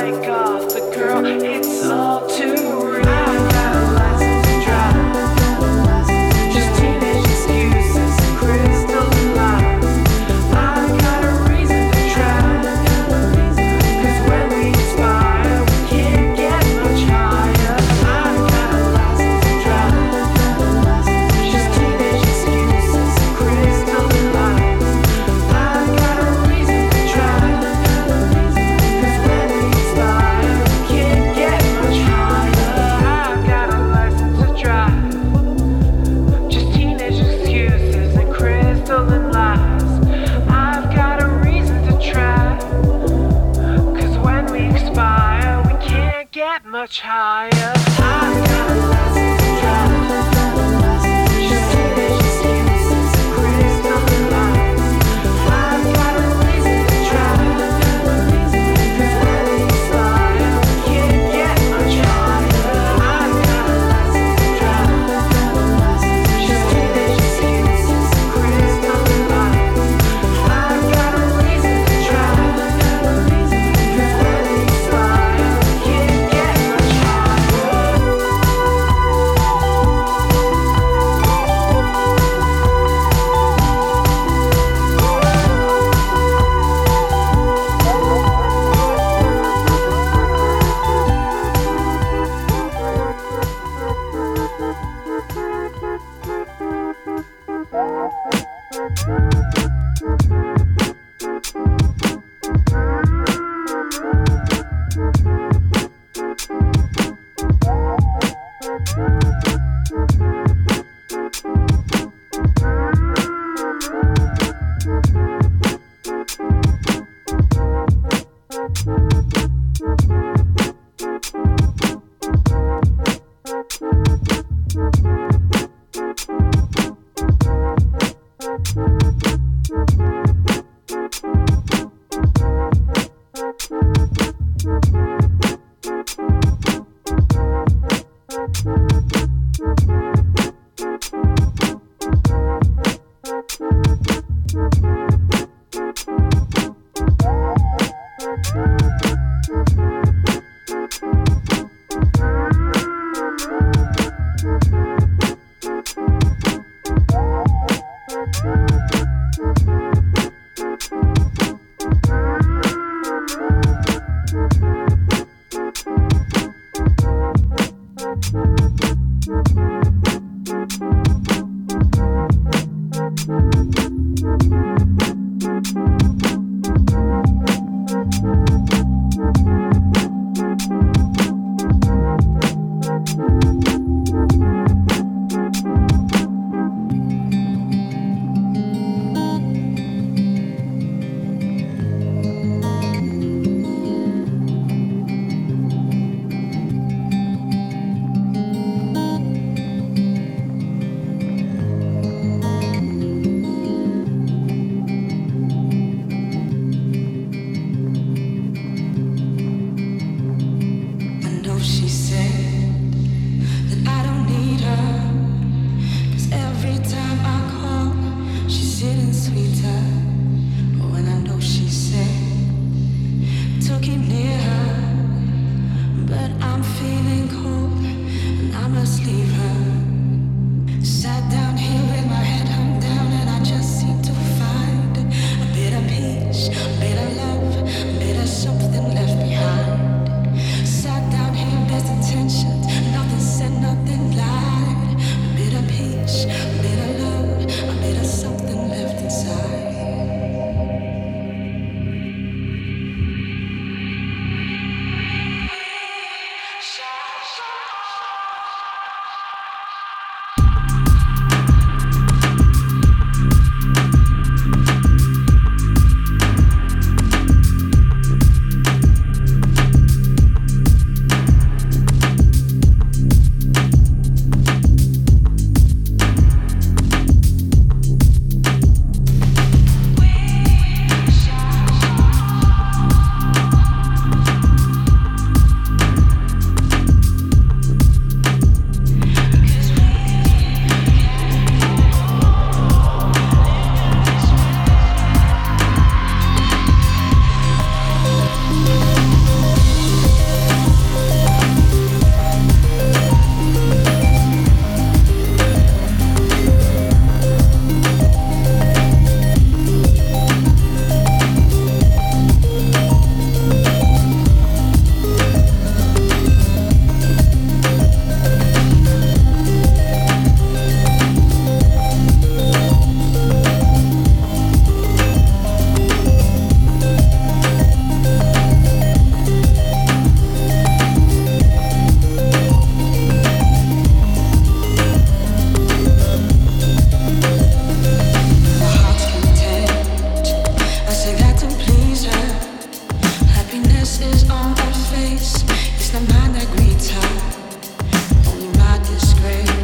my god, the girl, it's all too much higher. disgrace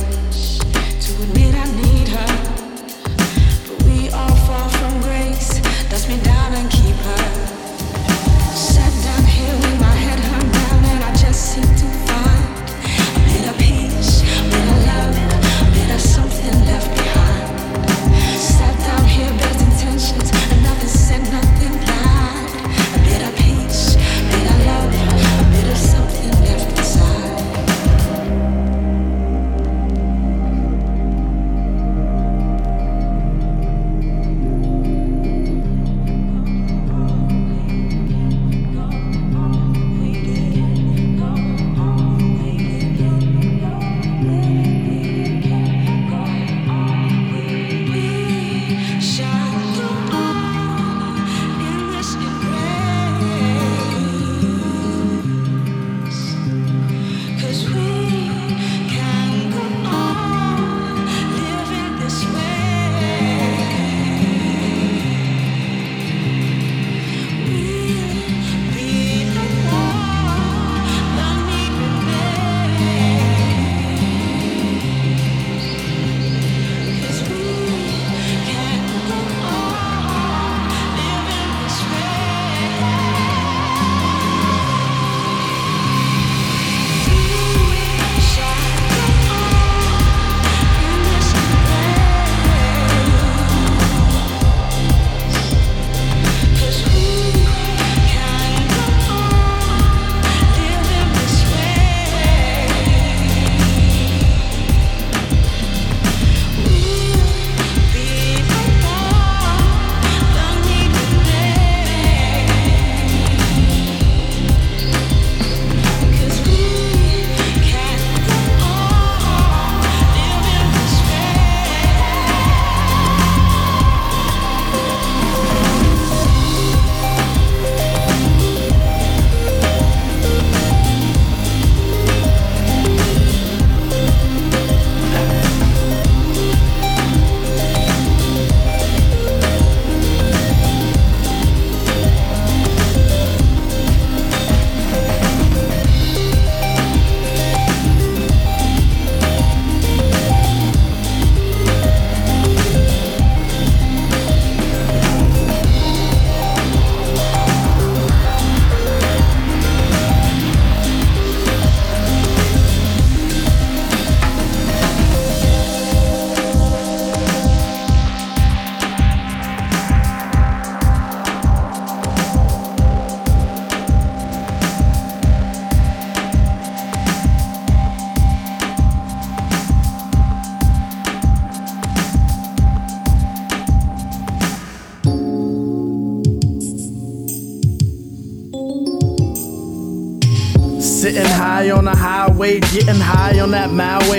way, getting high on the highway get in high on that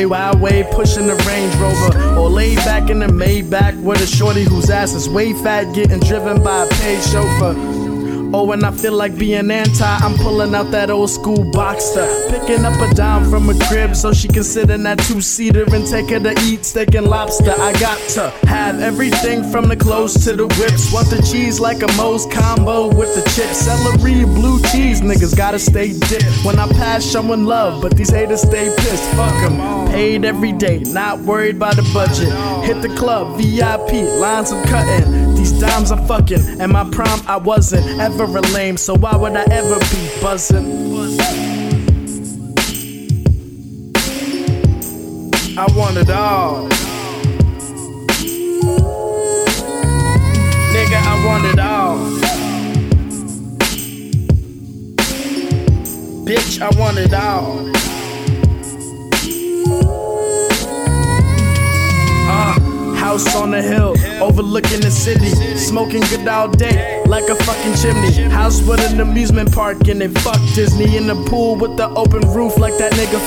wild way, pushing the Range Rover. Or laid back in the Maybach with a shorty whose ass is way fat, getting driven by a paid chauffeur. Oh, when I feel like being anti, I'm pulling out that old school Boxster. Picking up a dime from a crib so she can sit in that two seater and take her to eat steak and lobster. I got to have everything from the clothes to the whips. Want the cheese like a Moe's combo with the chips. Celery, blue cheese, niggas gotta stay dipped. When I pass, showing love, but these haters stay pissed. Fuck them. Paid every day, not worried about the budget. Hit the club, VIP, lines I'm cutting. These dimes I'm fucking, and my prime I wasn't ever a lame, so why would I ever be buzzing? I want it all. Nigga, I want it all. Bitch, I want it all. Uh, house on the hill, overlooking the city. Smoking good all day, like a fucking chimney. House with an amusement park in it. Fuck Disney in the pool with the open roof, like that nigga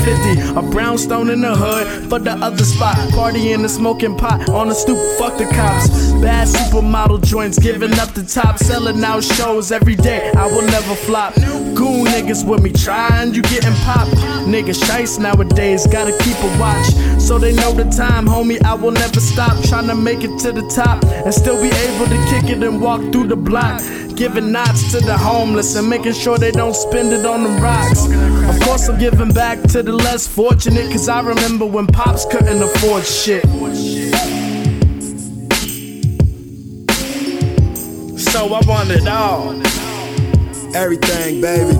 50. A brownstone in the hood, but the other spot. Party in the smoking pot on the stoop, fuck the cops. Bad supermodel joints, giving up the top, selling out shows every day. I will never flop. Goon niggas with me, trying, you getting popped. Niggas shice nowadays, gotta keep a watch. So they know the time, homie, I will never stop trying to make it to the top and still be able to kick it and walk through the block. Giving knots to the homeless and making sure they don't spend it on the rocks. Of course, I'm giving back to the less fortunate, cause I remember when pops couldn't afford shit. So I want it all. Everything, baby.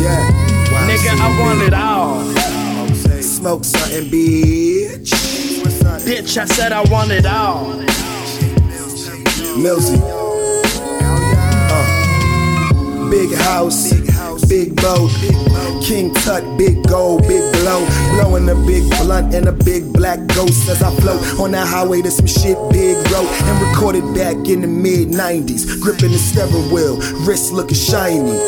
Yeah. Wow, Nigga, I want it all. Smoke something, bitch. Bitch, I said I want it all. Millsy. Uh. Big house, big boat. King Tut, big gold, big blow. Blowing a big blunt and a big black ghost as I float on that highway to some shit big road. And recorded back in the mid 90s. Gripping the steering wheel, wrist looking shiny.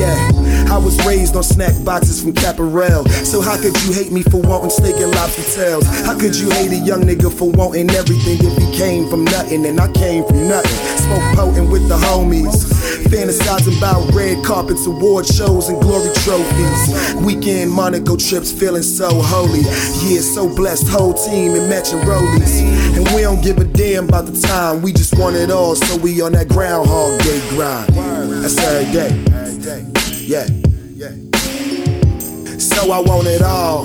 Yeah, I was raised on snack boxes from Caparel. So how could you hate me for wanting steak and lobster tails? How could you hate a young nigga for wanting everything if he came from nothing and I came from nothing? Smoke potent with the homies. Fantasizing about red carpets, award shows, and glory trophies. Weekend Monaco trips feeling so holy. Yeah, so blessed, whole team in matching rollies. And we don't give a damn about the time, we just want it all, so we on that Groundhog Day grind. That's every day. Yeah, yeah. So I want it all.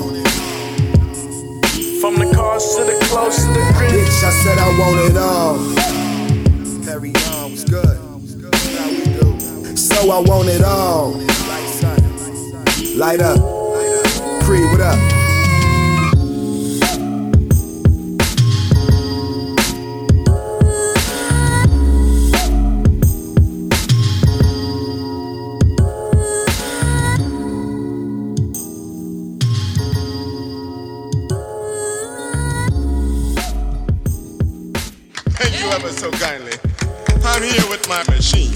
From the cars to the clothes to the crib. Bitch, I said I want it all. Perry Young uh, was good. So I want it all. Light up. Pre, what up? My machine.